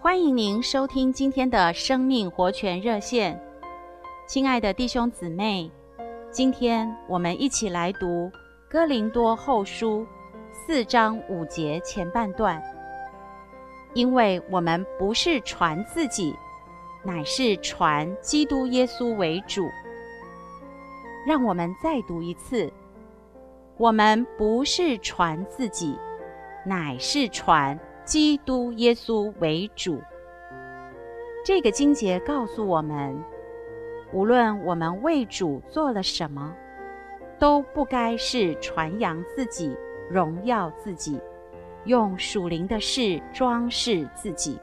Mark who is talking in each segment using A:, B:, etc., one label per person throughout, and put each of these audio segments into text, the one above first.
A: 欢迎您收听今天的生命活泉热线，亲爱的弟兄姊妹，今天我们一起来读《哥林多后书》四章五节前半段。因为我们不是传自己，乃是传基督耶稣为主。让我们再读一次：我们不是传自己，乃是传。基督耶稣为主。这个经节告诉我们，无论我们为主做了什么，都不该是传扬自己、荣耀自己，用属灵的事装饰自己，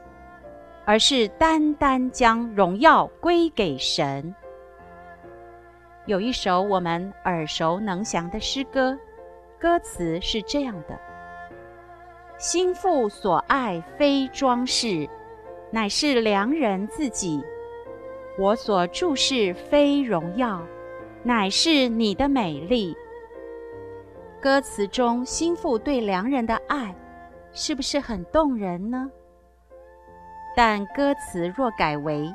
A: 而是单单将荣耀归给神。有一首我们耳熟能详的诗歌，歌词是这样的。心腹所爱非装饰，乃是良人自己；我所注视非荣耀，乃是你的美丽。歌词中心腹对良人的爱，是不是很动人呢？但歌词若改为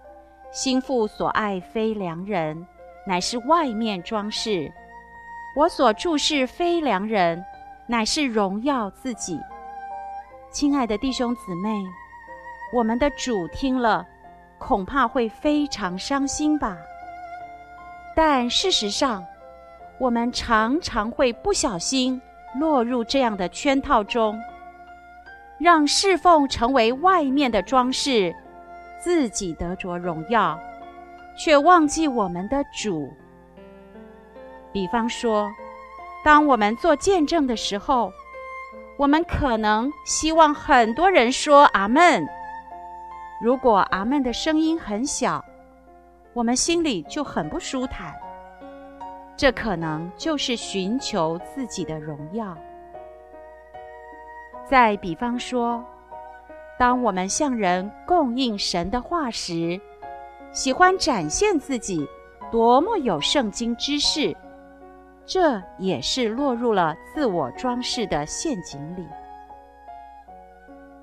A: “心腹所爱非良人，乃是外面装饰；我所注视非良人。”乃是荣耀自己，亲爱的弟兄姊妹，我们的主听了，恐怕会非常伤心吧。但事实上，我们常常会不小心落入这样的圈套中，让侍奉成为外面的装饰，自己得着荣耀，却忘记我们的主。比方说，当我们做见证的时候，我们可能希望很多人说“阿门”。如果“阿门”的声音很小，我们心里就很不舒坦。这可能就是寻求自己的荣耀。再比方说，当我们向人供应神的话时，喜欢展现自己多么有圣经知识。这也是落入了自我装饰的陷阱里。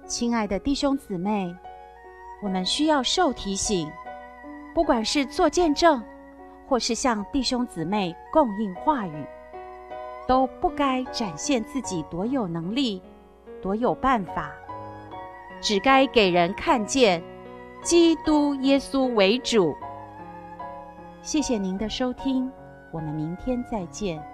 A: 亲爱的弟兄姊妹，我们需要受提醒，不管是做见证，或是向弟兄姊妹供应话语，都不该展现自己多有能力、多有办法，只该给人看见基督耶稣为主。谢谢您的收听。我们明天再见。